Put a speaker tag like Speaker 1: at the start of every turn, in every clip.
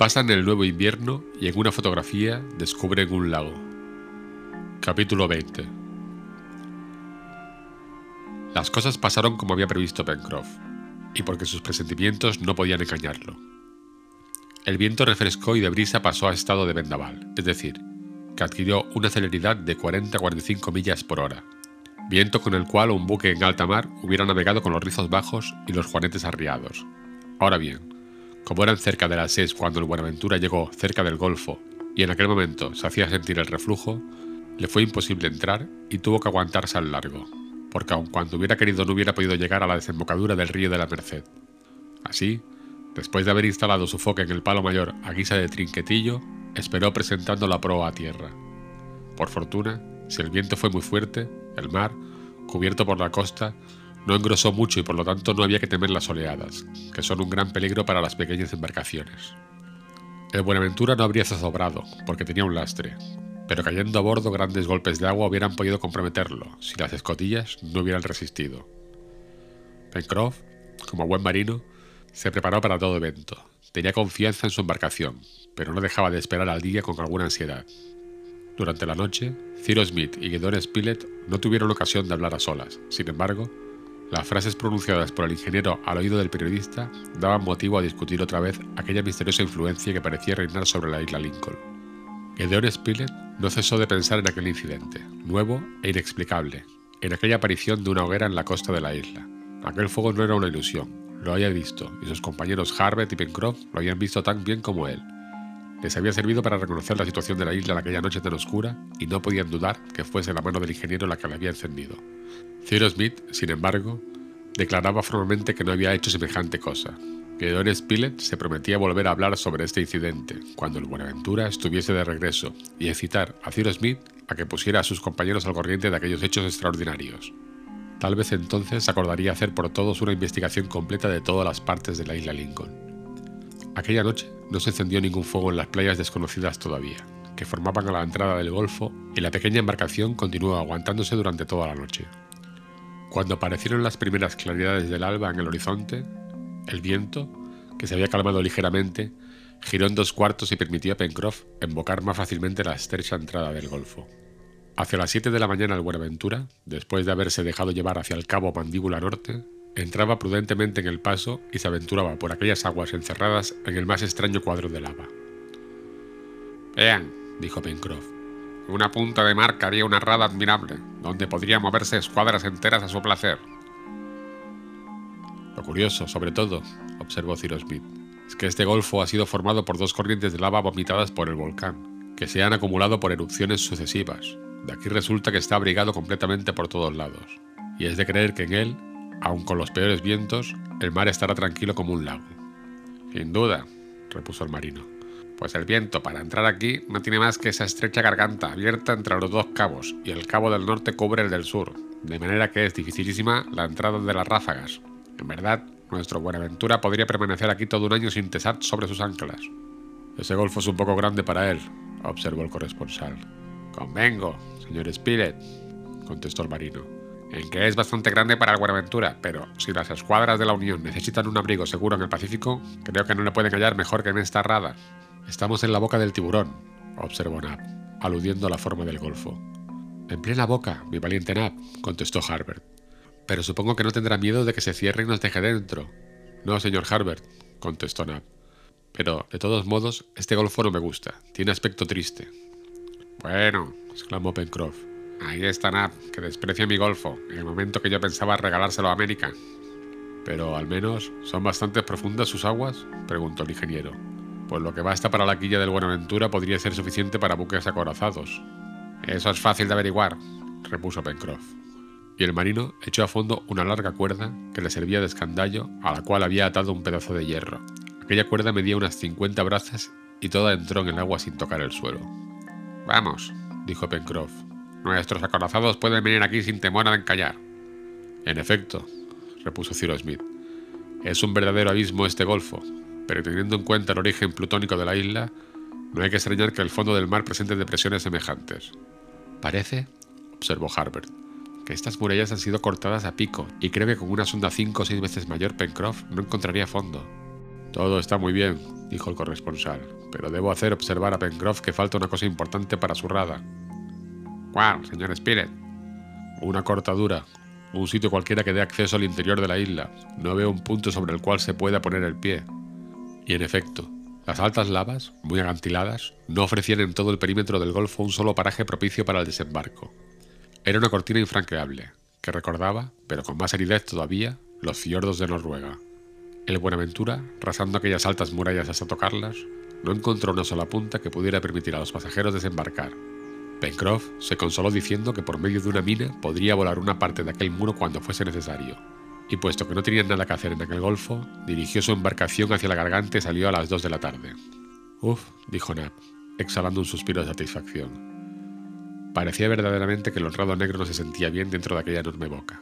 Speaker 1: Pasan el nuevo invierno y en una fotografía descubren un lago. Capítulo 20 Las cosas pasaron como había previsto Pencroff, y porque sus presentimientos no podían engañarlo. El viento refrescó y de brisa pasó a estado de vendaval, es decir, que adquirió una celeridad de 40 a 45 millas por hora, viento con el cual un buque en alta mar hubiera navegado con los rizos bajos y los juanetes arriados. Ahora bien, como eran cerca de las 6 cuando el Buenaventura llegó cerca del Golfo y en aquel momento se hacía sentir el reflujo, le fue imposible entrar y tuvo que aguantarse al largo, porque aun cuando hubiera querido no hubiera podido llegar a la desembocadura del río de la Merced. Así, después de haber instalado su foque en el palo mayor a guisa de trinquetillo, esperó presentando la proa a tierra. Por fortuna, si el viento fue muy fuerte, el mar, cubierto por la costa, no engrosó mucho y por lo tanto no había que temer las oleadas, que son un gran peligro para las pequeñas embarcaciones. El Buenaventura no habría zozobrado, porque tenía un lastre, pero cayendo a bordo grandes golpes de agua hubieran podido comprometerlo si las escotillas no hubieran resistido. Pencroff, como buen marino, se preparó para todo evento. Tenía confianza en su embarcación, pero no dejaba de esperar al día con alguna ansiedad. Durante la noche, Cyrus Smith y Gideon Spilett no tuvieron ocasión de hablar a solas. Sin embargo, las frases pronunciadas por el ingeniero al oído del periodista daban motivo a discutir otra vez aquella misteriosa influencia que parecía reinar sobre la isla Lincoln. Gedeon Spilett no cesó de pensar en aquel incidente, nuevo e inexplicable, en aquella aparición de una hoguera en la costa de la isla. Aquel fuego no era una ilusión, lo había visto, y sus compañeros Harbert y Pencroff lo habían visto tan bien como él. Les había servido para reconocer la situación de la isla en aquella noche tan oscura, y no podían dudar que fuese la mano del ingeniero la que la había encendido. Cyrus Smith, sin embargo, declaraba formalmente que no había hecho semejante cosa. Que Don Spilett se prometía volver a hablar sobre este incidente cuando el Buenaventura estuviese de regreso y excitar a Cyrus Smith a que pusiera a sus compañeros al corriente de aquellos hechos extraordinarios. Tal vez entonces acordaría hacer por todos una investigación completa de todas las partes de la isla Lincoln. Aquella noche no se encendió ningún fuego en las playas desconocidas todavía, que formaban a la entrada del Golfo, y la pequeña embarcación continuó aguantándose durante toda la noche. Cuando aparecieron las primeras claridades del alba en el horizonte, el viento, que se había calmado ligeramente, giró en dos cuartos y permitió a Pencroff embocar más fácilmente la estrecha entrada del Golfo. Hacia las 7 de la mañana el Buenaventura, después de haberse dejado llevar hacia el cabo Mandíbula Norte, entraba prudentemente en el paso y se aventuraba por aquellas aguas encerradas en el más extraño cuadro de lava. Vean, dijo Pencroff, una punta de mar haría una rada admirable, donde podría moverse escuadras enteras a su placer. Lo curioso, sobre todo, observó Cyrus Smith, es que este golfo ha sido formado por dos corrientes de lava vomitadas por el volcán, que se han acumulado por erupciones sucesivas. De aquí resulta que está abrigado completamente por todos lados, y es de creer que en él, aun con los peores vientos, el mar estará tranquilo como un lago. Sin duda, repuso el marino pues el viento para entrar aquí no tiene más que esa estrecha garganta abierta entre los dos cabos y el cabo del norte cubre el del sur, de manera que es dificilísima la entrada de las ráfagas. En verdad, nuestro Buenaventura podría permanecer aquí todo un año sin cesar sobre sus anclas. Ese golfo es un poco grande para él, observó el corresponsal. Convengo, señor Spilett, contestó el marino, en que es bastante grande para Buenaventura, pero si las escuadras de la Unión necesitan un abrigo seguro en el Pacífico, creo que no le pueden hallar mejor que en esta rada. Estamos en la boca del tiburón, observó Nab, aludiendo a la forma del golfo. En plena boca, mi valiente Nab, contestó Harbert. Pero supongo que no tendrá miedo de que se cierre y nos deje dentro. No, señor Harbert, contestó Nab. Pero, de todos modos, este golfo no me gusta. Tiene aspecto triste. Bueno, exclamó Pencroff. Ahí está Nab, que desprecia mi golfo, en el momento que yo pensaba regalárselo a América. Pero al menos, ¿son bastante profundas sus aguas? preguntó el ingeniero pues lo que basta para la quilla del Buenaventura podría ser suficiente para buques acorazados. Eso es fácil de averiguar, repuso Pencroff. Y el marino echó a fondo una larga cuerda que le servía de escandallo a la cual había atado un pedazo de hierro. Aquella cuerda medía unas 50 brazas y toda entró en el agua sin tocar el suelo. Vamos, dijo Pencroff. Nuestros acorazados pueden venir aquí sin temor a encallar. En efecto, repuso Cyrus Smith, es un verdadero abismo este golfo, pero teniendo en cuenta el origen plutónico de la isla, no hay que extrañar que el fondo del mar presente depresiones semejantes. Parece, observó Harbert, que estas murallas han sido cortadas a pico y creo que con una sonda cinco o seis veces mayor Pencroff no encontraría fondo. Todo está muy bien, dijo el corresponsal, pero debo hacer observar a Pencroff que falta una cosa importante para su rada.
Speaker 2: ¿Cuál, señor Spilett?
Speaker 1: Una cortadura, un sitio cualquiera que dé acceso al interior de la isla. No veo un punto sobre el cual se pueda poner el pie. Y en efecto, las altas lavas, muy acantiladas, no ofrecían en todo el perímetro del golfo un solo paraje propicio para el desembarco. Era una cortina infranqueable, que recordaba, pero con más aridez todavía, los fiordos de Noruega. El Buenaventura, rasando aquellas altas murallas hasta tocarlas, no encontró una sola punta que pudiera permitir a los pasajeros desembarcar. Pencroff se consoló diciendo que por medio de una mina podría volar una parte de aquel muro cuando fuese necesario, y puesto que no tenía nada que hacer en aquel golfo, dirigió su embarcación hacia la garganta y salió a las dos de la tarde. Uf, dijo Nab, exhalando un suspiro de satisfacción. Parecía verdaderamente que el honrado negro no se sentía bien dentro de aquella enorme boca.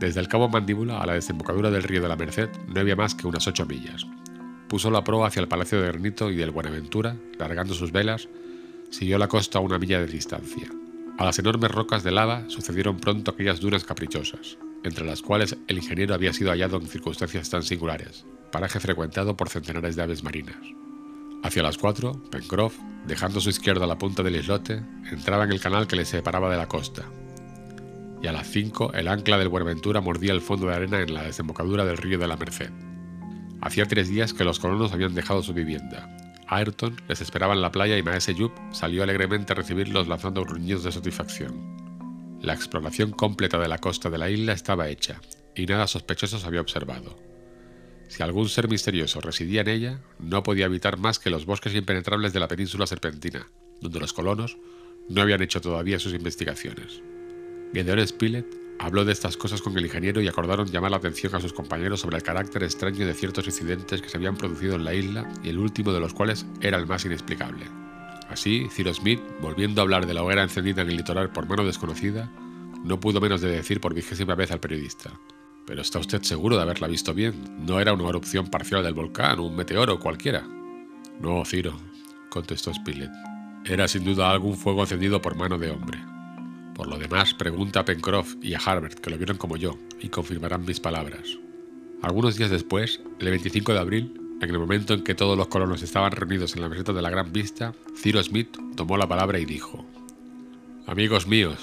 Speaker 1: Desde el cabo Mandíbula a la desembocadura del río de la Merced no había más que unas ocho millas. Puso la proa hacia el Palacio de Granito y del Buenaventura, largando sus velas, siguió la costa a una milla de distancia. A las enormes rocas de lava sucedieron pronto aquellas dunas caprichosas, entre las cuales el ingeniero había sido hallado en circunstancias tan singulares, paraje frecuentado por centenares de aves marinas. Hacia las cuatro, Pencroff, dejando a su izquierda la punta del islote, entraba en el canal que le separaba de la costa, y a las 5 el ancla del Buenaventura mordía el fondo de arena en la desembocadura del río de la Merced. Hacía tres días que los colonos habían dejado su vivienda. Ayrton les esperaba en la playa y Maese Yup salió alegremente a recibirlos lanzando gruñidos de satisfacción. La exploración completa de la costa de la isla estaba hecha, y nada sospechoso se había observado. Si algún ser misterioso residía en ella, no podía habitar más que los bosques impenetrables de la península serpentina, donde los colonos no habían hecho todavía sus investigaciones. Gedeon Spilett habló de estas cosas con el ingeniero y acordaron llamar la atención a sus compañeros sobre el carácter extraño de ciertos incidentes que se habían producido en la isla y el último de los cuales era el más inexplicable. Así, Cyrus Smith, volviendo a hablar de la hoguera encendida en el litoral por mano desconocida, no pudo menos de decir por vigésima vez al periodista. Pero está usted seguro de haberla visto bien. No era una erupción parcial del volcán, un meteoro cualquiera. No, Ciro, contestó Spilett. Era sin duda algún fuego encendido por mano de hombre. Por lo demás, pregunta a Pencroff y a Harbert, que lo vieron como yo, y confirmarán mis palabras. Algunos días después, el 25 de abril, en el momento en que todos los colonos estaban reunidos en la meseta de la Gran Vista, Ciro Smith tomó la palabra y dijo, Amigos míos,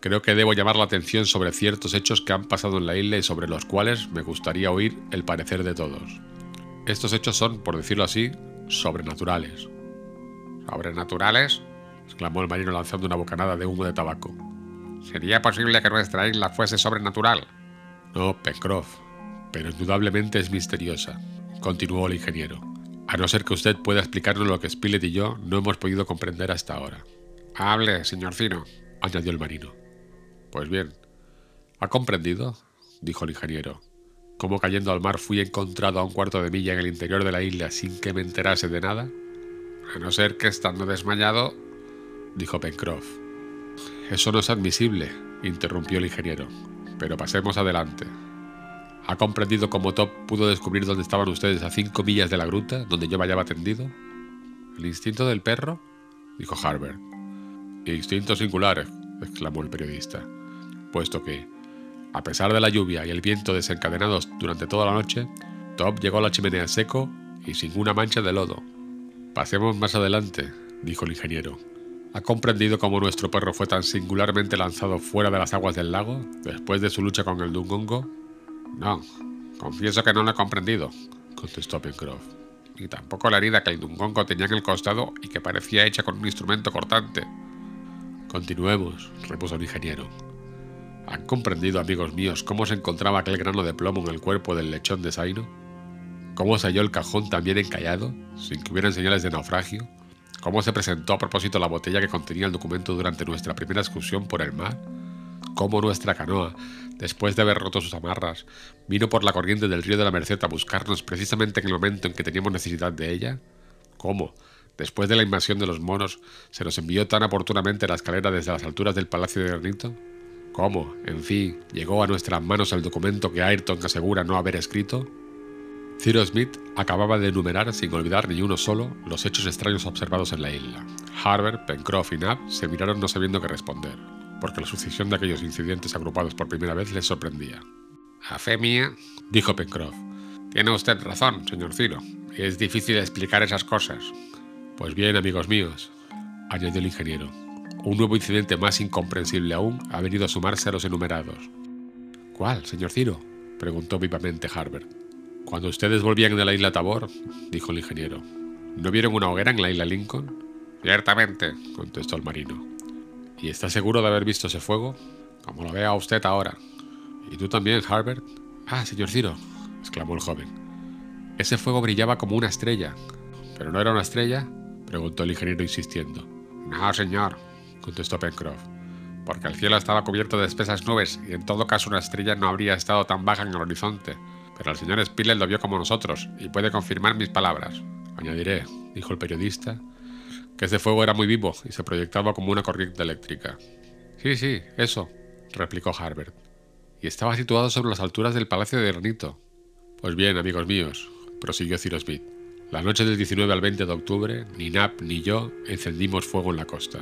Speaker 1: creo que debo llamar la atención sobre ciertos hechos que han pasado en la isla y sobre los cuales me gustaría oír el parecer de todos. Estos hechos son, por decirlo así, sobrenaturales.
Speaker 2: ¿Sobrenaturales?
Speaker 1: Exclamó el marino lanzando una bocanada de humo de tabaco.
Speaker 2: ¿Sería posible que nuestra isla fuese sobrenatural?
Speaker 1: No, Pencroff, pero indudablemente es misteriosa, continuó el ingeniero, a no ser que usted pueda explicarnos lo que Spilett y yo no hemos podido comprender hasta ahora.
Speaker 2: Hable, señor Cino,
Speaker 1: añadió el marino. Pues bien, ¿ha comprendido? dijo el ingeniero. ¿Cómo cayendo al mar fui encontrado a un cuarto de milla en el interior de la isla sin que me enterase de nada?
Speaker 2: A no ser que estando desmayado
Speaker 1: dijo Pencroff. Eso no es admisible, interrumpió el ingeniero. Pero pasemos adelante. ¿Ha comprendido cómo Top pudo descubrir dónde estaban ustedes a cinco millas de la gruta donde yo me hallaba tendido? ¿El instinto del perro? dijo Harbert. Instinto singular, exclamó el periodista, puesto que, a pesar de la lluvia y el viento desencadenados durante toda la noche, Top llegó a la chimenea seco y sin una mancha de lodo. Pasemos más adelante, dijo el ingeniero. ¿Ha comprendido cómo nuestro perro fue tan singularmente lanzado fuera de las aguas del lago después de su lucha con el Dungongo?
Speaker 2: No, confieso que no lo he comprendido, contestó Pencroff. Ni tampoco la herida que el Dungongo tenía en el costado y que parecía hecha con un instrumento cortante.
Speaker 1: Continuemos, repuso el ingeniero. ¿Han comprendido, amigos míos, cómo se encontraba aquel grano de plomo en el cuerpo del lechón de Saino? ¿Cómo se halló el cajón también encallado, sin que hubieran señales de naufragio? Cómo se presentó a propósito la botella que contenía el documento durante nuestra primera excursión por el mar, cómo nuestra canoa, después de haber roto sus amarras, vino por la corriente del río de la Merced a buscarnos precisamente en el momento en que teníamos necesidad de ella, cómo, después de la invasión de los monos, se nos envió tan oportunamente la escalera desde las alturas del Palacio de Granito, cómo, en fin, llegó a nuestras manos el documento que Ayrton asegura no haber escrito, Cyrus Smith acababa de enumerar, sin olvidar ni uno solo, los hechos extraños observados en la isla. Harbert, Pencroff y Nab se miraron no sabiendo qué responder, porque la sucesión de aquellos incidentes agrupados por primera vez les sorprendía.
Speaker 2: A fe mía,
Speaker 1: dijo Pencroff,
Speaker 2: Tiene usted razón, señor Ciro. Es difícil explicar esas cosas.
Speaker 1: Pues bien, amigos míos, añadió el ingeniero, un nuevo incidente más incomprensible aún ha venido a sumarse a los enumerados.
Speaker 2: ¿Cuál, señor Ciro?
Speaker 1: preguntó vivamente Harbert. Cuando ustedes volvían de la isla Tabor, dijo el ingeniero, ¿no vieron una hoguera en la isla Lincoln?
Speaker 2: Ciertamente,
Speaker 1: contestó el marino. ¿Y está seguro de haber visto ese fuego?
Speaker 2: Como lo vea usted ahora.
Speaker 1: ¿Y tú también, Harbert?
Speaker 2: Ah, señor Ciro, exclamó el joven. Ese fuego brillaba como una estrella.
Speaker 1: ¿Pero no era una estrella? preguntó el ingeniero insistiendo.
Speaker 2: No, señor, contestó Pencroff, porque el cielo estaba cubierto de espesas nubes y en todo caso una estrella no habría estado tan baja en el horizonte. Pero el señor Spiller lo vio como nosotros y puede confirmar mis palabras.
Speaker 1: Añadiré, dijo el periodista, que ese fuego era muy vivo y se proyectaba como una corriente eléctrica.
Speaker 2: Sí, sí, eso, replicó Harbert. Y estaba situado sobre las alturas del Palacio de Granito.
Speaker 1: Pues bien, amigos míos, prosiguió Cyrus Smith, la noche del 19 al 20 de octubre, ni Nap ni yo encendimos fuego en la costa.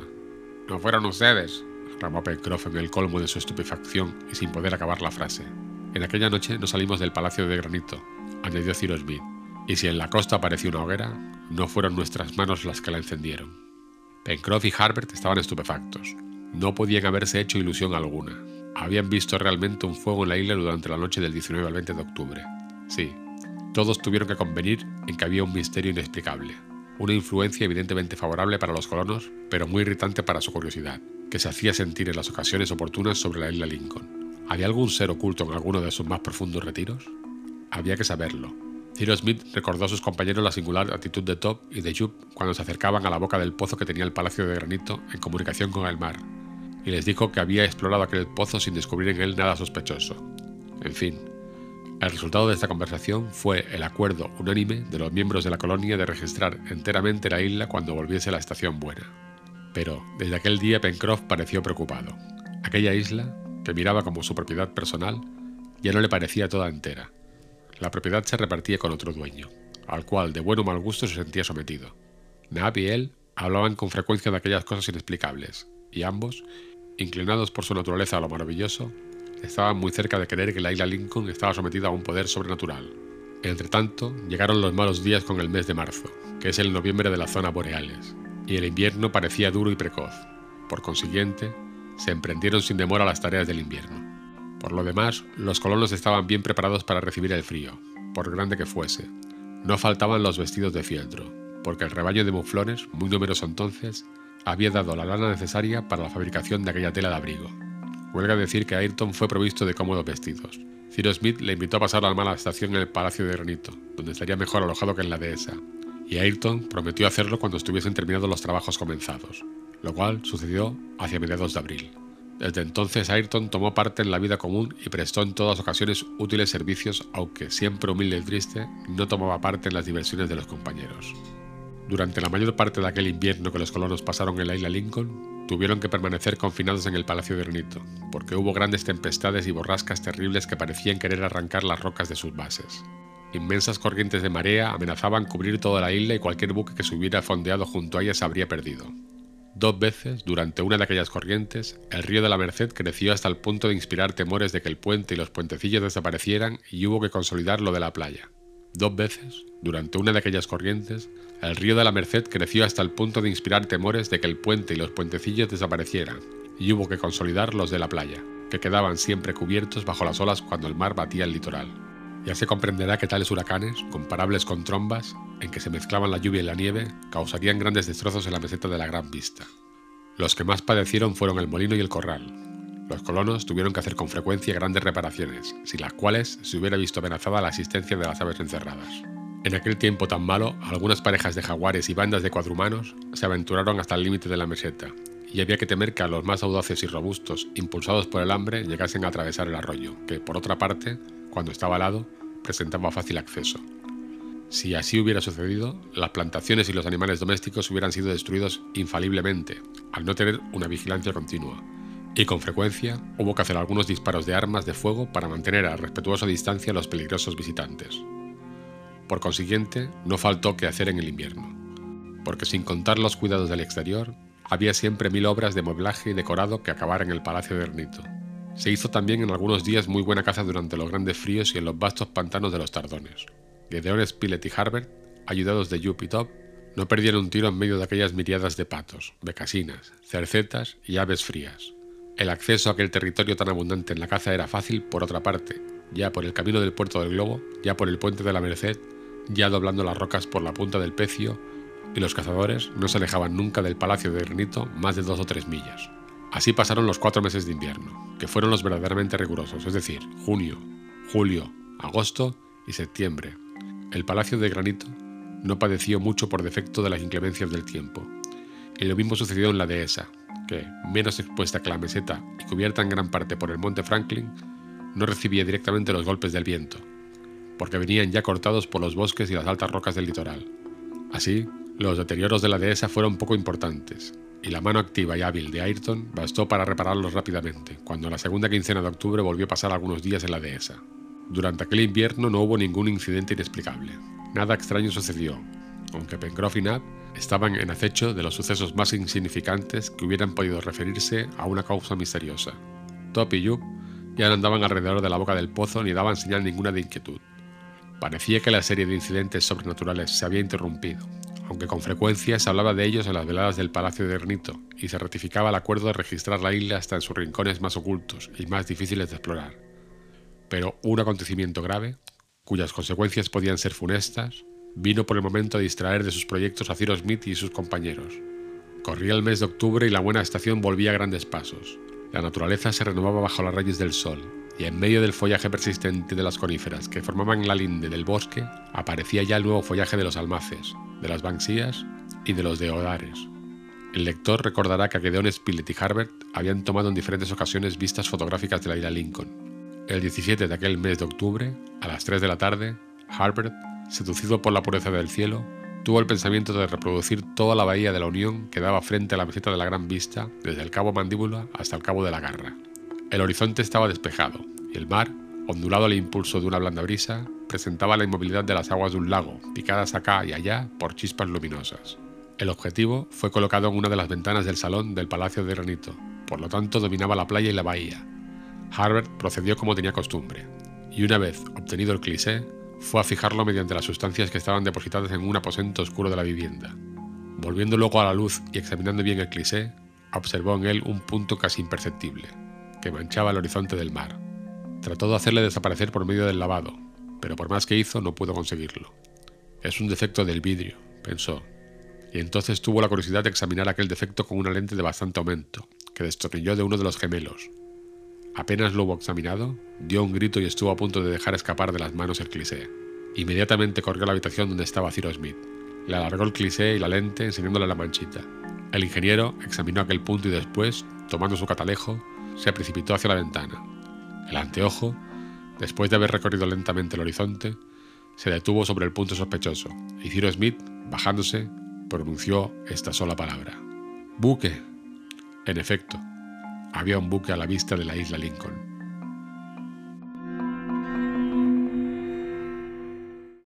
Speaker 2: No fueron ustedes,
Speaker 1: exclamó Pencroff en el colmo de su estupefacción y sin poder acabar la frase. En aquella noche no salimos del Palacio de Granito, añadió Cyrus Smith, y si en la costa apareció una hoguera, no fueron nuestras manos las que la encendieron. Pencroff y Harbert estaban estupefactos. No podían haberse hecho ilusión alguna. Habían visto realmente un fuego en la isla durante la noche del 19 al 20 de octubre. Sí, todos tuvieron que convenir en que había un misterio inexplicable, una influencia evidentemente favorable para los colonos, pero muy irritante para su curiosidad, que se hacía sentir en las ocasiones oportunas sobre la isla Lincoln. ¿Había algún ser oculto en alguno de sus más profundos retiros? Había que saberlo. Cyrus Smith recordó a sus compañeros la singular actitud de Top y de Jup cuando se acercaban a la boca del pozo que tenía el Palacio de Granito en comunicación con el mar, y les dijo que había explorado aquel pozo sin descubrir en él nada sospechoso. En fin, el resultado de esta conversación fue el acuerdo unánime de los miembros de la colonia de registrar enteramente la isla cuando volviese la estación buena. Pero desde aquel día Pencroff pareció preocupado. Aquella isla, que miraba como su propiedad personal, ya no le parecía toda entera. La propiedad se repartía con otro dueño, al cual de buen o mal gusto se sentía sometido. Nab y él hablaban con frecuencia de aquellas cosas inexplicables, y ambos, inclinados por su naturaleza a lo maravilloso, estaban muy cerca de creer que la isla Lincoln estaba sometida a un poder sobrenatural. Entretanto, llegaron los malos días con el mes de marzo, que es el noviembre de las zonas boreales, y el invierno parecía duro y precoz. Por consiguiente, se emprendieron sin demora las tareas del invierno. Por lo demás, los colonos estaban bien preparados para recibir el frío, por grande que fuese. No faltaban los vestidos de fieltro, porque el rebaño de muflones, muy numeroso entonces, había dado la lana necesaria para la fabricación de aquella tela de abrigo. Huelga decir que Ayrton fue provisto de cómodos vestidos. Cyrus Smith le invitó a pasar la mala estación en el Palacio de Granito, donde estaría mejor alojado que en la dehesa, y Ayrton prometió hacerlo cuando estuviesen terminados los trabajos comenzados, lo cual sucedió hacia mediados de abril. Desde entonces Ayrton tomó parte en la vida común y prestó en todas ocasiones útiles servicios, aunque siempre humilde y triste, no tomaba parte en las diversiones de los compañeros. Durante la mayor parte de aquel invierno que los colonos pasaron en la isla Lincoln, tuvieron que permanecer confinados en el Palacio de Granito, porque hubo grandes tempestades y borrascas terribles que parecían querer arrancar las rocas de sus bases. Inmensas corrientes de marea amenazaban cubrir toda la isla y cualquier buque que se hubiera fondeado junto a ella se habría perdido. Dos veces, durante una de aquellas corrientes, el río de la Merced creció hasta el punto de inspirar temores de que el puente y los puentecillos desaparecieran y hubo que consolidar lo de la playa. Dos veces, durante una de aquellas corrientes, el río de la Merced creció hasta el punto de inspirar temores de que el puente y los puentecillos desaparecieran, y hubo que consolidar los de la playa, que quedaban siempre cubiertos bajo las olas cuando el mar batía el litoral. Ya se comprenderá que tales huracanes, comparables con trombas, en que se mezclaban la lluvia y la nieve, causarían grandes destrozos en la meseta de la Gran Vista. Los que más padecieron fueron el molino y el corral. Los colonos tuvieron que hacer con frecuencia grandes reparaciones, sin las cuales se hubiera visto amenazada la asistencia de las aves encerradas. En aquel tiempo tan malo, algunas parejas de jaguares y bandas de cuadrumanos se aventuraron hasta el límite de la meseta, y había que temer que a los más audaces y robustos, impulsados por el hambre, llegasen a atravesar el arroyo, que, por otra parte, cuando estaba alado, presentaba fácil acceso. Si así hubiera sucedido, las plantaciones y los animales domésticos hubieran sido destruidos infaliblemente, al no tener una vigilancia continua, y con frecuencia hubo que hacer algunos disparos de armas de fuego para mantener a respetuosa distancia a los peligrosos visitantes. Por consiguiente, no faltó que hacer en el invierno, porque sin contar los cuidados del exterior, había siempre mil obras de mueblaje y decorado que acabar en el Palacio de Ernito. Se hizo también en algunos días muy buena caza durante los grandes fríos y en los vastos pantanos de los tardones. Gedeon Spilett y Harbert, ayudados de Yup y Top, no perdieron un tiro en medio de aquellas miriadas de patos, becasinas, cercetas y aves frías. El acceso a aquel territorio tan abundante en la caza era fácil, por otra parte, ya por el camino del puerto del Globo, ya por el puente de la Merced, ya doblando las rocas por la punta del Pecio, y los cazadores no se alejaban nunca del palacio de granito más de dos o tres millas. Así pasaron los cuatro meses de invierno, que fueron los verdaderamente rigurosos, es decir, junio, julio, agosto y septiembre. El palacio de granito no padeció mucho por defecto de las inclemencias del tiempo. Y lo mismo sucedió en la dehesa, que, menos expuesta que la meseta y cubierta en gran parte por el monte Franklin, no recibía directamente los golpes del viento, porque venían ya cortados por los bosques y las altas rocas del litoral. Así, los deterioros de la dehesa fueron poco importantes, y la mano activa y hábil de Ayrton bastó para repararlos rápidamente, cuando la segunda quincena de octubre volvió a pasar algunos días en la dehesa. Durante aquel invierno no hubo ningún incidente inexplicable. Nada extraño sucedió, aunque Pencroff y Nab estaban en acecho de los sucesos más insignificantes que hubieran podido referirse a una causa misteriosa. Top y Yup ya no andaban alrededor de la boca del pozo ni daban señal ninguna de inquietud. Parecía que la serie de incidentes sobrenaturales se había interrumpido, aunque con frecuencia se hablaba de ellos en las veladas del Palacio de Granito y se ratificaba el acuerdo de registrar la isla hasta en sus rincones más ocultos y más difíciles de explorar. Pero un acontecimiento grave, cuyas consecuencias podían ser funestas, vino por el momento a distraer de sus proyectos a Cyrus Smith y sus compañeros. Corría el mes de octubre y la buena estación volvía a grandes pasos. La naturaleza se renovaba bajo las rayas del sol, y en medio del follaje persistente de las coníferas que formaban la linde del bosque, aparecía ya el nuevo follaje de los almaces, de las banksías y de los deodares. El lector recordará que Gedeon Spilett y Harbert habían tomado en diferentes ocasiones vistas fotográficas de la isla Lincoln, el 17 de aquel mes de octubre, a las 3 de la tarde, Harbert, seducido por la pureza del cielo, tuvo el pensamiento de reproducir toda la bahía de la Unión que daba frente a la meseta de la Gran Vista, desde el cabo Mandíbula hasta el cabo de la Garra. El horizonte estaba despejado, y el mar, ondulado al impulso de una blanda brisa, presentaba la inmovilidad de las aguas de un lago, picadas acá y allá por chispas luminosas. El objetivo fue colocado en una de las ventanas del salón del Palacio de Granito, por lo tanto dominaba la playa y la bahía, Harbert procedió como tenía costumbre, y una vez obtenido el cliché, fue a fijarlo mediante las sustancias que estaban depositadas en un aposento oscuro de la vivienda. Volviendo luego a la luz y examinando bien el cliché, observó en él un punto casi imperceptible, que manchaba el horizonte del mar. Trató de hacerle desaparecer por medio del lavado, pero por más que hizo no pudo conseguirlo. Es un defecto del vidrio, pensó, y entonces tuvo la curiosidad de examinar aquel defecto con una lente de bastante aumento, que destornilló de uno de los gemelos, Apenas lo hubo examinado, dio un grito y estuvo a punto de dejar escapar de las manos el cliché. Inmediatamente corrió a la habitación donde estaba Ciro Smith. Le alargó el cliché y la lente enseñándole la manchita. El ingeniero examinó aquel punto y después, tomando su catalejo, se precipitó hacia la ventana. El anteojo, después de haber recorrido lentamente el horizonte, se detuvo sobre el punto sospechoso y Ciro Smith, bajándose, pronunció esta sola palabra. ¡Buque! En efecto, había un buque a la vista de la isla Lincoln.